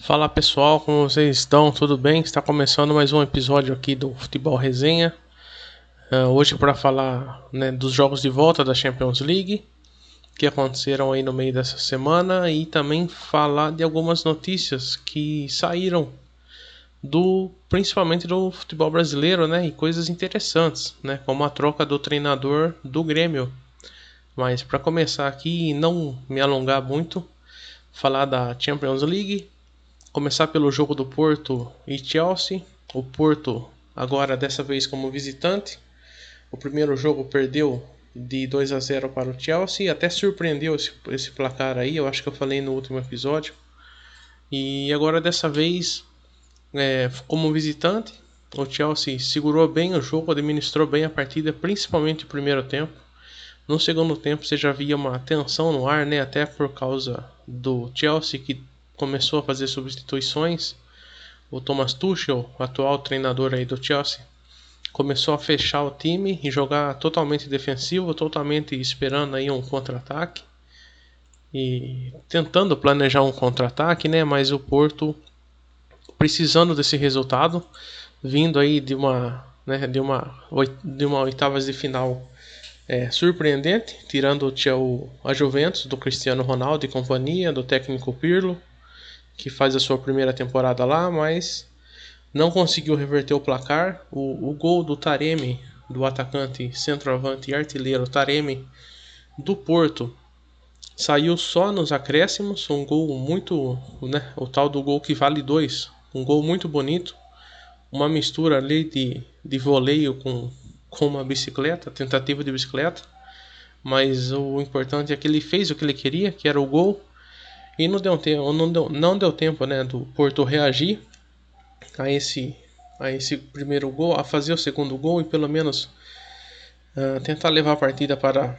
Fala pessoal, como vocês estão? Tudo bem? Está começando mais um episódio aqui do Futebol Resenha. Uh, hoje para falar né, dos jogos de volta da Champions League que aconteceram aí no meio dessa semana e também falar de algumas notícias que saíram do principalmente do futebol brasileiro, né, e coisas interessantes, né, como a troca do treinador do Grêmio. Mas para começar aqui e não me alongar muito, falar da Champions League, começar pelo jogo do Porto e Chelsea. O Porto agora dessa vez como visitante. O primeiro jogo perdeu de 2 a 0 para o Chelsea, até surpreendeu esse, esse placar aí, eu acho que eu falei no último episódio. E agora dessa vez, é, como visitante, o Chelsea segurou bem o jogo, administrou bem a partida, principalmente o primeiro tempo. No segundo tempo você já via uma tensão no ar, né? Até por causa do Chelsea que começou a fazer substituições. O Thomas Tuchel, atual treinador aí do Chelsea, começou a fechar o time e jogar totalmente defensivo, totalmente esperando aí um contra-ataque e tentando planejar um contra-ataque, né? Mas o Porto precisando desse resultado, vindo aí de uma, né, de uma, de uma oitavas de final é, surpreendente, tirando o, a Juventus do Cristiano Ronaldo e companhia, do técnico Pirlo, que faz a sua primeira temporada lá, mas não conseguiu reverter o placar. O, o gol do Taremi, do atacante centroavante e artilheiro Taremi do Porto, saiu só nos acréscimos, um gol muito, né, o tal do gol que vale dois, um gol muito bonito, uma mistura ali de, de voleio com com uma bicicleta, tentativa de bicicleta. Mas o importante é que ele fez o que ele queria, que era o gol. E não deu tempo, não deu, não deu tempo né, do Porto reagir a esse, a esse primeiro gol, a fazer o segundo gol e pelo menos uh, tentar levar a partida para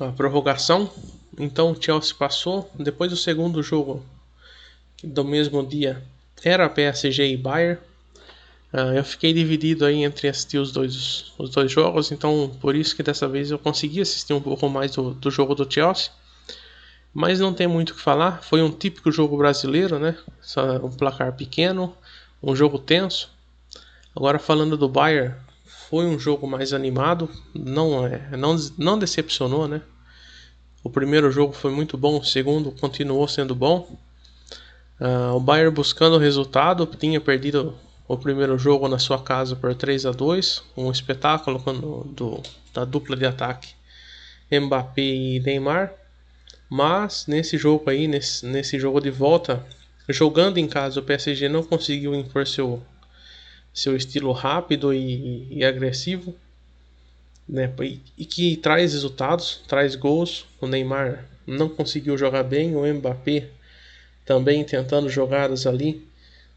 a prorrogação. Então o Chelsea passou. Depois do segundo jogo do mesmo dia era PSG e Bayern. Uh, eu fiquei dividido aí entre assistir os dois, os dois jogos, então por isso que dessa vez eu consegui assistir um pouco mais do, do jogo do Chelsea. Mas não tem muito o que falar, foi um típico jogo brasileiro, né? Só um placar pequeno, um jogo tenso. Agora falando do Bayern, foi um jogo mais animado, não é, não, não decepcionou, né? O primeiro jogo foi muito bom, o segundo continuou sendo bom. Uh, o Bayern buscando o resultado, tinha perdido o primeiro jogo na sua casa por 3 a 2 um espetáculo quando, do, da dupla de ataque Mbappé e Neymar. Mas nesse jogo aí, nesse, nesse jogo de volta, jogando em casa, o PSG não conseguiu impor seu, seu estilo rápido e, e agressivo, né? E, e, que traz resultados, traz gols. O Neymar não conseguiu jogar bem, o Mbappé também tentando jogadas ali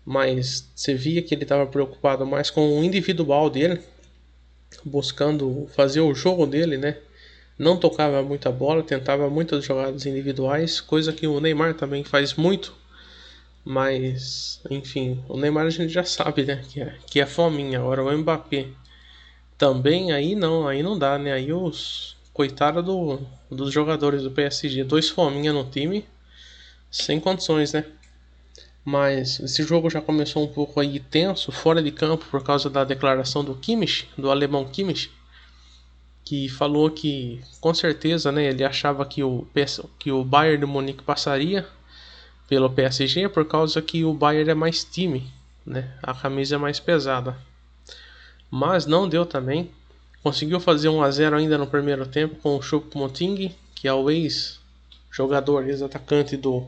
mas você via que ele estava preocupado mais com o individual dele, buscando fazer o jogo dele, né? Não tocava muita bola, tentava muitas jogadas individuais, coisa que o Neymar também faz muito. Mas, enfim, o Neymar a gente já sabe, né? Que é, que é fominha. Agora o Mbappé também aí não, aí não dá, né? Aí os coitado do, dos jogadores do PSG, dois fominha no time, sem condições, né? Mas esse jogo já começou um pouco aí tenso, fora de campo, por causa da declaração do Kimmich, do alemão Kimmich, que falou que com certeza né, ele achava que o, que o Bayern de Munique passaria pelo PSG por causa que o Bayern é mais time, né, a camisa é mais pesada. Mas não deu também. Conseguiu fazer 1 a 0 ainda no primeiro tempo com o Choupo-Moting, que é o ex-jogador, ex-atacante do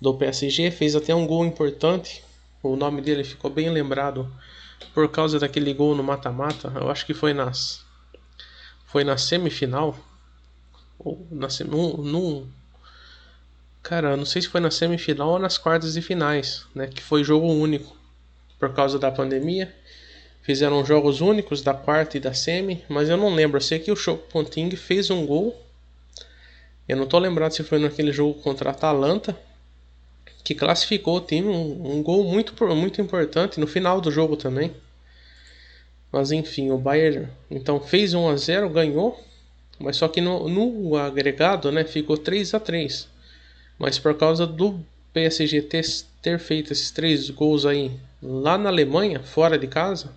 do PSG, fez até um gol importante. O nome dele ficou bem lembrado por causa daquele gol no mata-mata. Eu acho que foi nas foi na semifinal ou na num, num cara, não sei se foi na semifinal ou nas quartas de finais, né, que foi jogo único por causa da pandemia. Fizeram jogos únicos da quarta e da semi, mas eu não lembro. Eu sei que o Choco Ponting fez um gol. Eu não tô lembrado se foi naquele jogo contra a Atalanta que classificou o time, um, um, gol muito, muito importante no final do jogo também. Mas enfim, o Bayern então fez 1 a 0, ganhou, mas só que no, no agregado, né, ficou 3 a 3. Mas por causa do PSG ter, ter feito esses três gols aí lá na Alemanha, fora de casa,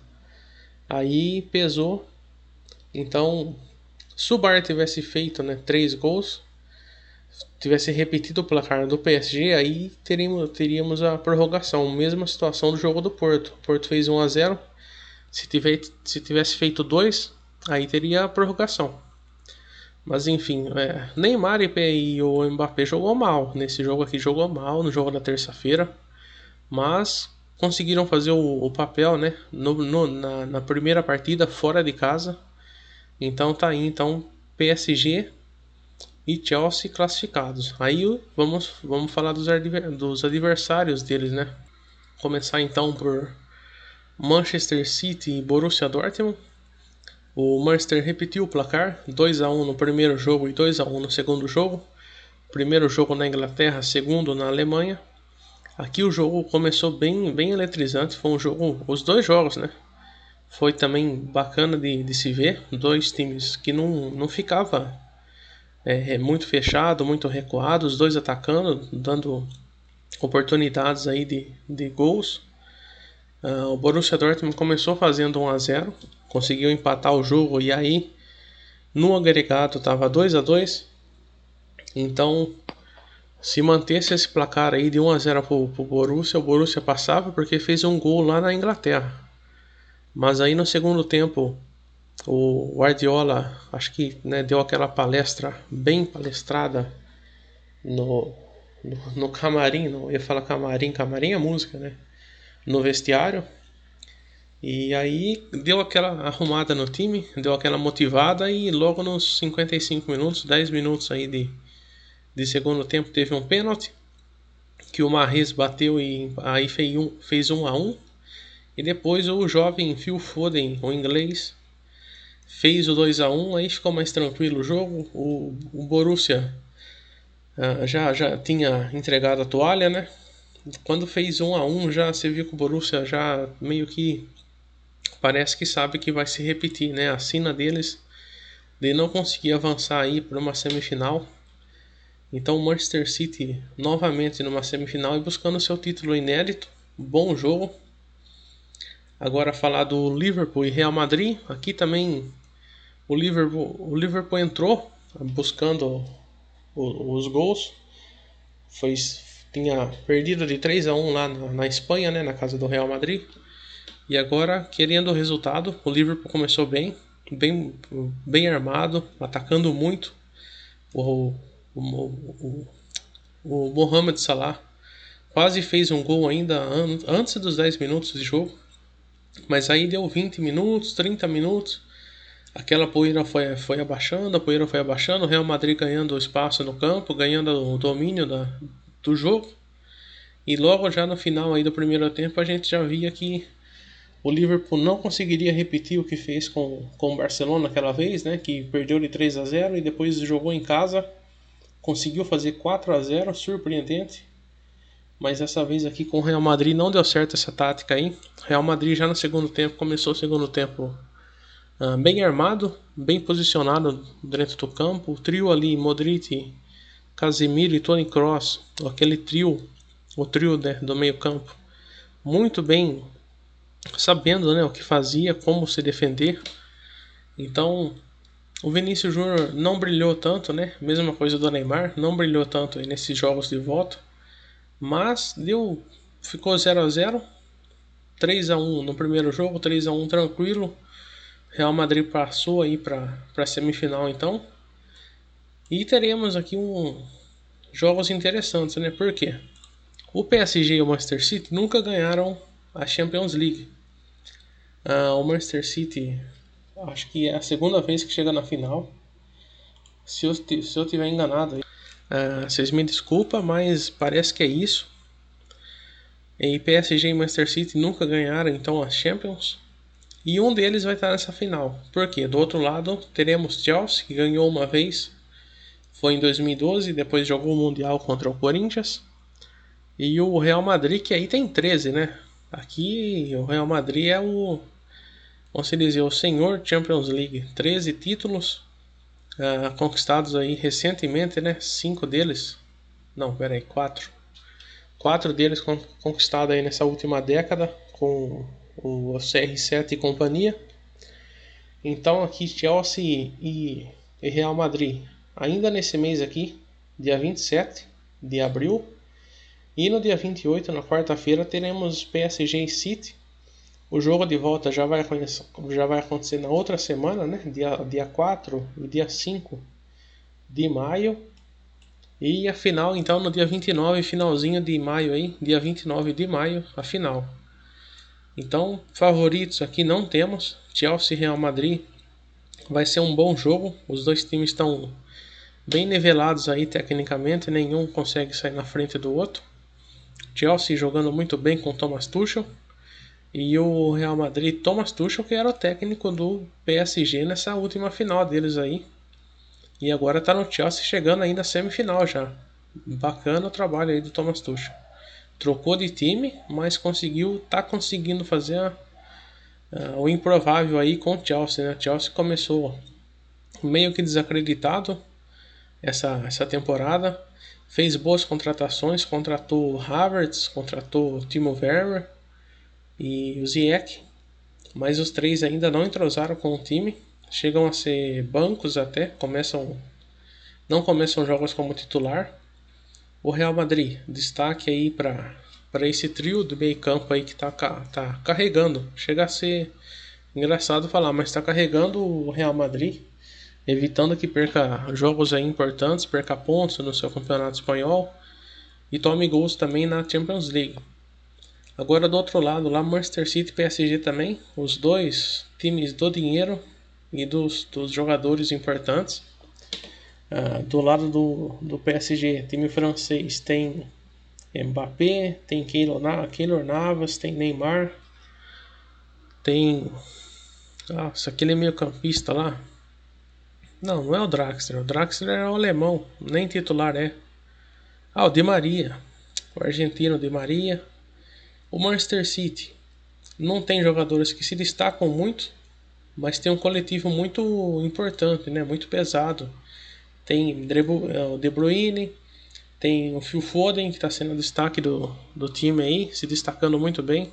aí pesou. Então, se o Bayern tivesse feito né, três gols, tivesse repetido o placar do PSG, aí teríamos, teríamos a prorrogação. Mesma situação do jogo do Porto. O Porto fez 1 a 0 se, tiver, se tivesse feito dois, aí teria a prorrogação. Mas enfim, é, Neymar e o Mbappé jogou mal. Nesse jogo aqui jogou mal, no jogo da terça-feira. Mas conseguiram fazer o, o papel né, no, no, na, na, primeira partida fora de casa. Então tá aí, então PSG e Chelsea classificados. Aí vamos, vamos falar dos, dos adversários deles, né? Começar então por Manchester City e Borussia Dortmund. O Manchester repetiu o placar, 2 a 1 no primeiro jogo e 2 a 1 no segundo jogo. Primeiro jogo na Inglaterra, segundo na Alemanha. Aqui o jogo começou bem, bem eletrizante, foi um jogo, os dois jogos, né? Foi também bacana de, de se ver, dois times que não, não ficava é, é muito fechado, muito recuado, os dois atacando, dando oportunidades aí de, de gols. Uh, o Borussia Dortmund começou fazendo 1 a 0, conseguiu empatar o jogo e aí no agregado estava 2 a 2. Então, se mantesse esse placar aí de 1 a 0 para o Borussia, o Borussia passava porque fez um gol lá na Inglaterra. Mas aí no segundo tempo, o Guardiola, acho que né, deu aquela palestra bem palestrada no, no, no camarim, não ia falar camarim, camarim é música, né? No vestiário. E aí deu aquela arrumada no time, deu aquela motivada e logo nos 55 minutos, 10 minutos aí de, de segundo tempo teve um pênalti que o Marres bateu e aí fez um, fez um a um. E depois o jovem Phil Foden, o inglês, fez o 2 a 1 aí ficou mais tranquilo o jogo. O, o Borussia uh, já, já tinha entregado a toalha, né? Quando fez um a um já você viu que o Borussia já meio que parece que sabe que vai se repetir, né? A sina deles de não conseguir avançar aí para uma semifinal. Então o Manchester City novamente numa semifinal e buscando seu título inédito. Bom jogo. Agora falar do Liverpool e Real Madrid. Aqui também o Liverpool, o Liverpool entrou buscando os gols. Foi, tinha perdido de 3 a 1 lá na, na Espanha, né, na casa do Real Madrid. E agora, querendo o resultado, o Liverpool começou bem, bem, bem armado, atacando muito. O, o, o, o Mohamed Salah quase fez um gol ainda an antes dos 10 minutos de jogo. Mas aí deu 20 minutos, 30 minutos. Aquela poeira foi, foi abaixando, a poeira foi abaixando. O Real Madrid ganhando espaço no campo, ganhando o domínio da, do jogo. E logo já no final aí do primeiro tempo a gente já via que o Liverpool não conseguiria repetir o que fez com, com o Barcelona aquela vez, né? Que perdeu de 3 a 0 e depois jogou em casa, conseguiu fazer 4 a 0, surpreendente. Mas dessa vez aqui com o Real Madrid não deu certo essa tática aí. Real Madrid já no segundo tempo começou o segundo tempo uh, bem armado, bem posicionado dentro do campo. O trio ali, Modric, Casemiro e Toni Kroos, aquele trio, o trio né, do meio campo, muito bem sabendo né, o que fazia, como se defender. Então, o Vinícius Júnior não brilhou tanto, né? Mesma coisa do Neymar, não brilhou tanto nesses jogos de volta, mas deu ficou 0 a 0, 3 a 1 no primeiro jogo, 3 a 1 tranquilo. Real Madrid passou aí para para semifinal então. E teremos aqui um jogos interessantes, né? Por quê? O PSG e o Manchester City nunca ganharam a Champions League. Uh, o Manchester City, acho que é a segunda vez que chega na final. Se eu, se eu tiver enganado, uh, vocês me desculpem, mas parece que é isso. E PSG e Manchester City nunca ganharam então a Champions. E um deles vai estar nessa final. Por quê? Do outro lado, teremos Chelsea, que ganhou uma vez foi em 2012, depois jogou o Mundial contra o Corinthians. E o Real Madrid, que aí tem 13, né? Aqui o Real Madrid é o, vamos dizer, o senhor Champions League. 13 títulos uh, conquistados aí recentemente, né? Cinco deles. Não, pera aí, quatro. quatro deles conquistados aí nessa última década com o CR7 e companhia. Então aqui Chelsea e Real Madrid ainda nesse mês aqui, dia 27 de abril. E no dia 28, na quarta-feira, teremos PSG e City. O jogo de volta já vai, já vai acontecer na outra semana, né? Dia, dia 4 e dia 5 de maio. E a final, então, no dia 29, finalzinho de maio aí, dia 29 de maio, a final. Então, favoritos aqui não temos. Chelsea e Real Madrid vai ser um bom jogo. Os dois times estão bem nivelados aí tecnicamente, nenhum consegue sair na frente do outro. Chelsea jogando muito bem com Thomas Tuchel e o Real Madrid, Thomas Tuchel que era o técnico do PSG nessa última final deles aí. E agora está no Chelsea chegando ainda à semifinal já. Bacana o trabalho aí do Thomas Tuchel. Trocou de time, mas conseguiu, tá conseguindo fazer a, a, o improvável aí com o Chelsea, né? Chelsea começou meio que desacreditado essa, essa temporada, fez boas contratações, contratou Havertz, contratou Timo Werner e o Ziyech, mas os três ainda não entrosaram com o time chegam a ser bancos até, começam não começam jogos como titular. O Real Madrid, destaque aí para para esse trio do meio-campo aí que tá, tá carregando. Chega a ser engraçado falar, mas está carregando o Real Madrid, evitando que perca jogos importantes, perca pontos no seu campeonato espanhol e tome gols também na Champions League. Agora do outro lado, lá Manchester City e PSG também, os dois times do dinheiro e dos, dos jogadores importantes. Uh, do lado do, do PSG, time francês, tem Mbappé, tem Keylor Navas, tem Neymar, tem. Nossa, aquele meio campista lá. Não, não é o Draxler. O Draxler é o alemão, nem titular é. Ah, o Di Maria. O argentino Di Maria. O Manchester City. Não tem jogadores que se destacam muito, mas tem um coletivo muito importante, né? Muito pesado. Tem é, o De Bruyne, tem o Phil Foden, que está sendo destaque do, do time aí, se destacando muito bem.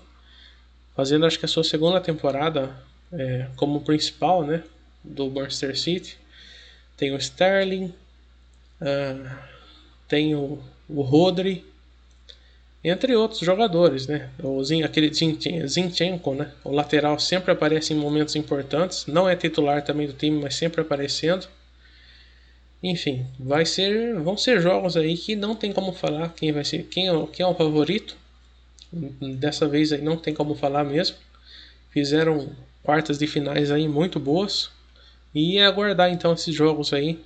Fazendo acho que a sua segunda temporada é, como principal, né? Do Manchester City. Tem o Sterling, uh, tem o, o Rodri, entre outros jogadores, né? O Zin, aquele Zinchenko, né? O lateral sempre aparece em momentos importantes, não é titular também do time, mas sempre aparecendo. Enfim, vai ser, vão ser jogos aí que não tem como falar quem vai ser, quem é, quem é o favorito. Dessa vez aí não tem como falar mesmo. Fizeram quartas de finais aí muito boas e aguardar então esses jogos aí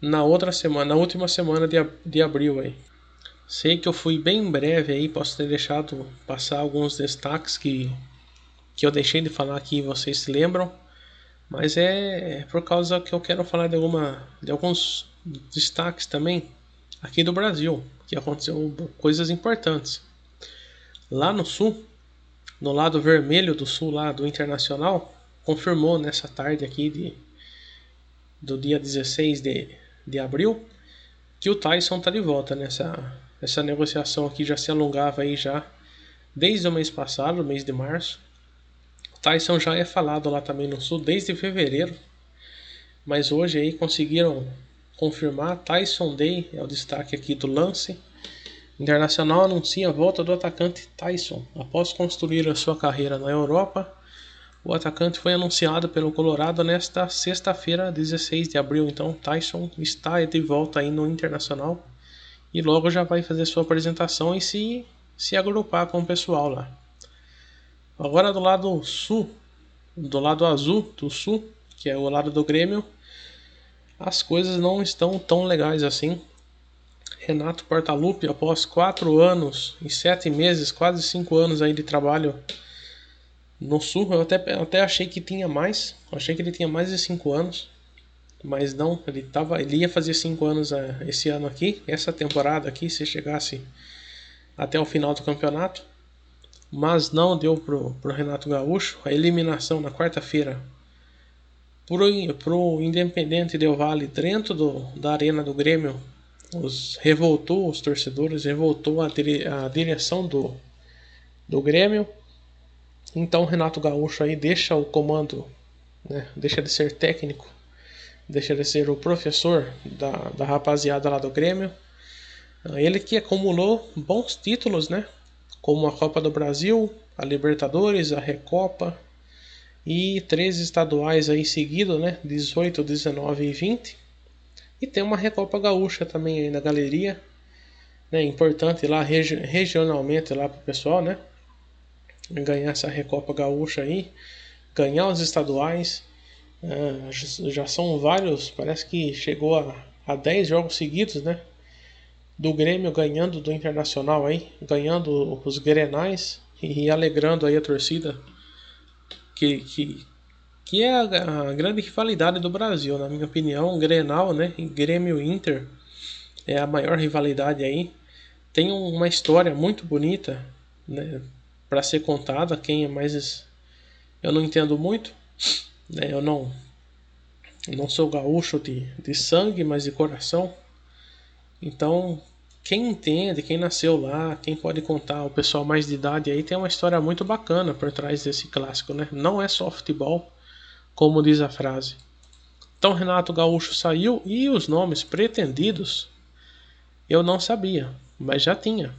na outra semana, na última semana de, de abril aí. Sei que eu fui bem breve aí, posso ter deixado passar alguns destaques que, que eu deixei de falar aqui, vocês se lembram, mas é, é por causa que eu quero falar de, alguma, de alguns destaques também aqui do Brasil, que aconteceu coisas importantes. Lá no sul, no lado vermelho do sul, lá do Internacional, confirmou nessa tarde aqui de, do dia 16 de, de abril que o Tyson tá de volta nessa essa negociação aqui já se alongava aí já desde o mês passado, mês de março. Tyson já é falado lá também no sul desde fevereiro, mas hoje aí conseguiram confirmar. Tyson Day é o destaque aqui do lance. Internacional anuncia a volta do atacante Tyson. Após construir a sua carreira na Europa, o atacante foi anunciado pelo Colorado nesta sexta-feira, 16 de abril. Então, Tyson está de volta aí no Internacional e logo já vai fazer sua apresentação e se, se agrupar com o pessoal lá. Agora do lado sul, do lado azul do sul, que é o lado do Grêmio, as coisas não estão tão legais assim. Renato Portaluppi, após quatro anos e sete meses, quase cinco anos aí de trabalho no Sul, eu até, até achei que tinha mais, achei que ele tinha mais de cinco anos. Mas não, ele, tava, ele ia fazer 5 anos uh, esse ano aqui, essa temporada aqui, se chegasse até o final do campeonato, mas não deu pro, pro Renato Gaúcho. A eliminação na quarta-feira pro, pro Independente Del Vale dentro do, da arena do Grêmio os revoltou os torcedores, revoltou a, dire, a direção do, do Grêmio. Então Renato Gaúcho aí deixa o comando, né, deixa de ser técnico, deixa de ser o professor da, da rapaziada lá do Grêmio. Ele que acumulou bons títulos, né? Como a Copa do Brasil, a Libertadores, a Recopa e três estaduais aí seguidos, né? 18, 19 e 20. E tem uma Recopa Gaúcha também aí na galeria, né? Importante lá regi regionalmente lá pro pessoal, né? Ganhar essa Recopa Gaúcha aí, ganhar os estaduais. Uh, já são vários, parece que chegou a, a 10 jogos seguidos, né? Do Grêmio ganhando do Internacional aí, ganhando os Grenais e alegrando aí a torcida que, que, que é a, a, grande rivalidade do Brasil, na minha opinião, Grenal, né, Grêmio Inter é a maior rivalidade aí. Tem uma história muito bonita, né, para ser contada. Quem é mais eu não entendo muito, né, eu não não sou gaúcho de, de sangue, mas de coração. Então, quem entende, quem nasceu lá, quem pode contar, o pessoal mais de idade aí tem uma história muito bacana por trás desse clássico, né? Não é só futebol, como diz a frase. Então Renato Gaúcho saiu e os nomes pretendidos eu não sabia, mas já tinha.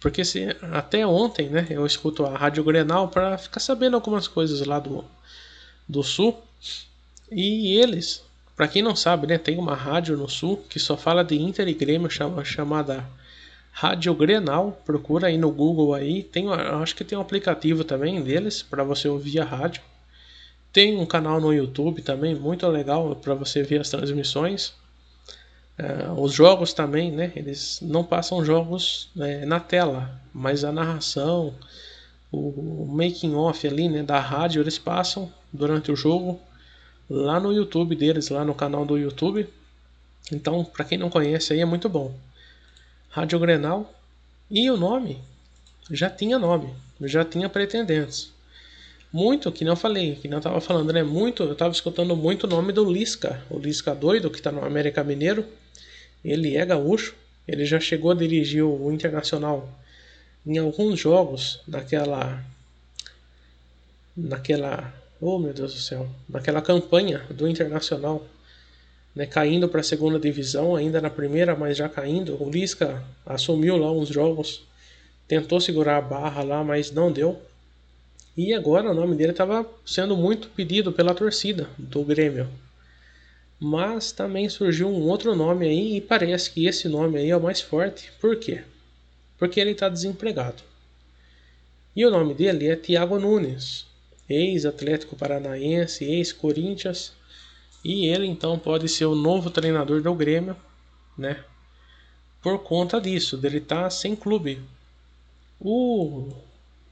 Porque se, até ontem, né, eu escuto a Rádio Grenal para ficar sabendo algumas coisas lá do, do Sul. E eles para quem não sabe, né, tem uma rádio no sul que só fala de Inter e Grêmio chama, chamada Rádio Grenal. Procura aí no Google aí. Tem, acho que tem um aplicativo também deles para você ouvir a rádio. Tem um canal no YouTube também muito legal para você ver as transmissões. Uh, os jogos também, né? Eles não passam jogos né, na tela, mas a narração, o making off ali, né, da rádio eles passam durante o jogo lá no YouTube deles, lá no canal do YouTube. Então, para quem não conhece aí é muito bom. Rádio Grenal e o nome já tinha nome, já tinha pretendentes. Muito, que não falei, que não estava falando, né? Muito, eu estava escutando muito o nome do Lisca, o Lisca doido que está no América Mineiro. Ele é gaúcho, ele já chegou a dirigir o Internacional em alguns jogos naquela naquela Oh, meu Deus do céu. Naquela campanha do Internacional, né, caindo para a segunda divisão, ainda na primeira, mas já caindo, o Lisca assumiu lá uns jogos, tentou segurar a barra lá, mas não deu. E agora o nome dele estava sendo muito pedido pela torcida do Grêmio. Mas também surgiu um outro nome aí e parece que esse nome aí é o mais forte. Por quê? Porque ele está desempregado. E o nome dele é Thiago Nunes ex-Atlético Paranaense, ex-Corinthians, e ele então pode ser o novo treinador do Grêmio, né? Por conta disso, dele tá sem clube. O,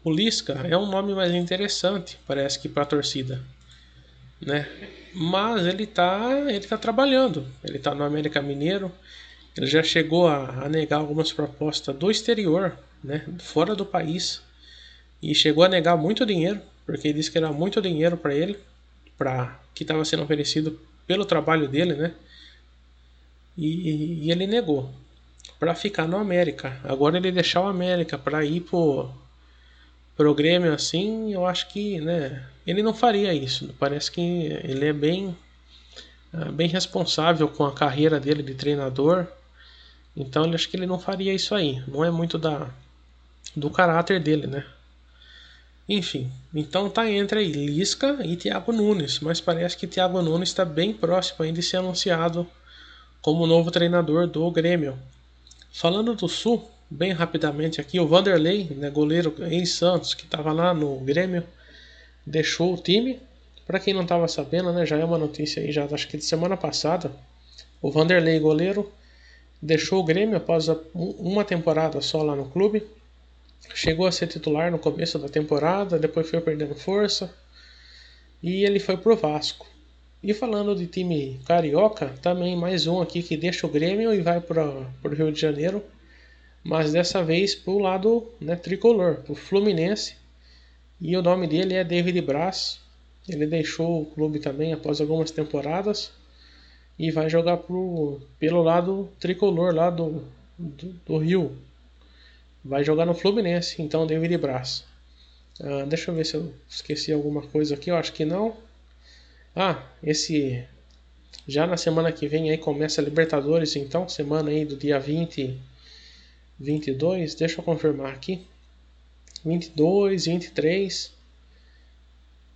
o Lisca é um nome mais interessante, parece que para a torcida, né? Mas ele tá, ele tá trabalhando, ele tá no América Mineiro, ele já chegou a, a negar algumas propostas do exterior, né? Fora do país e chegou a negar muito dinheiro porque ele disse que era muito dinheiro para ele, para que estava sendo oferecido pelo trabalho dele, né? E, e ele negou para ficar no América. Agora ele deixar o América para ir pro pro Grêmio assim, eu acho que, né, ele não faria isso. Parece que ele é bem é, bem responsável com a carreira dele de treinador. Então, eu acho que ele não faria isso aí. Não é muito da do caráter dele, né? Enfim, então tá entre aí Lisca e Thiago Nunes, mas parece que Thiago Nunes está bem próximo ainda de ser anunciado como novo treinador do Grêmio. Falando do Sul, bem rapidamente aqui, o Vanderlei, né, goleiro em Santos, que estava lá no Grêmio, deixou o time. Para quem não estava sabendo, né, já é uma notícia aí, já acho que de semana passada, o Vanderlei, goleiro, deixou o Grêmio após uma temporada só lá no clube Chegou a ser titular no começo da temporada, depois foi perdendo força e ele foi pro Vasco. E falando de time carioca, também mais um aqui que deixa o Grêmio e vai para o Rio de Janeiro, mas dessa vez para o lado né, tricolor, o Fluminense. E o nome dele é David Braz. Ele deixou o clube também após algumas temporadas e vai jogar pro, pelo lado tricolor lá do, do, do Rio. Vai jogar no Fluminense, então David Braz. Ah, deixa eu ver se eu esqueci alguma coisa aqui, eu acho que não. Ah, esse já na semana que vem aí começa a Libertadores, então semana aí do dia 20 22, deixa eu confirmar aqui. 22, 23.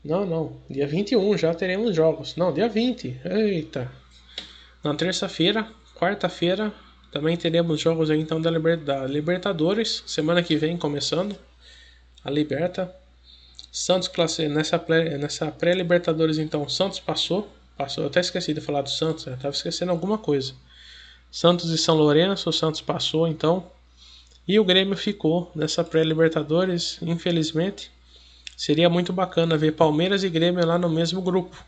Não, não, dia 21 já teremos jogos. Não, dia 20. Eita. Na terça-feira, quarta-feira, também teremos jogos aí então da, Libertadores, semana que vem começando. A Liberta. Santos classe nessa pré, nessa pré-Libertadores então, Santos passou, passou, eu até esqueci de falar do Santos, eu tava esquecendo alguma coisa. Santos e São Lourenço, o Santos passou então. E o Grêmio ficou nessa pré-Libertadores, infelizmente. Seria muito bacana ver Palmeiras e Grêmio lá no mesmo grupo.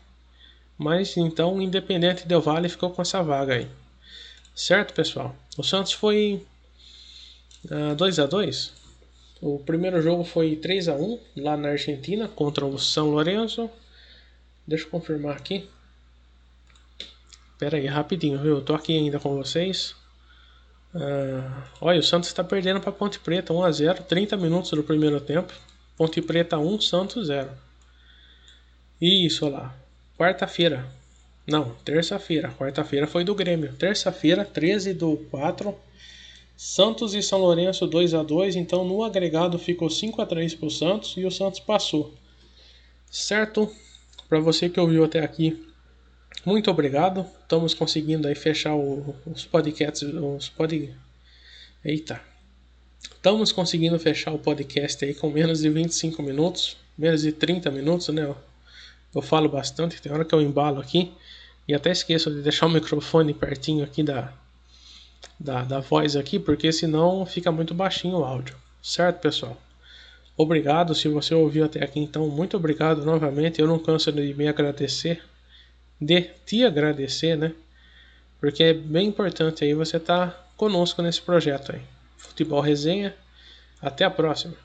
Mas então o Independente Del Vale ficou com essa vaga aí. Certo, pessoal? O Santos foi uh, 2 a 2 O primeiro jogo foi 3 a 1 lá na Argentina contra o São Lourenço. Deixa eu confirmar aqui. Pera aí, rapidinho, viu? Eu tô aqui ainda com vocês. Uh, olha, o Santos está perdendo para Ponte Preta 1 a 0 30 minutos do primeiro tempo. Ponte Preta 1, Santos 0. Isso, olha lá. Quarta-feira. Não, terça-feira. Quarta-feira foi do Grêmio. Terça-feira, 13 do 4. Santos e São Lourenço 2 a 2 Então no agregado ficou 5 a 3 para o Santos e o Santos passou. Certo? Para você que ouviu até aqui, muito obrigado. Estamos conseguindo aí fechar o, os podcasts. Os pod... Eita. Estamos conseguindo fechar o podcast aí com menos de 25 minutos. Menos de 30 minutos, né? Eu falo bastante, tem hora que eu embalo aqui e até esqueço de deixar o microfone pertinho aqui da, da, da voz aqui, porque senão fica muito baixinho o áudio. Certo, pessoal? Obrigado se você ouviu até aqui, então muito obrigado novamente. Eu não canso de me agradecer, de te agradecer, né? Porque é bem importante aí você estar tá conosco nesse projeto aí. Futebol Resenha. Até a próxima.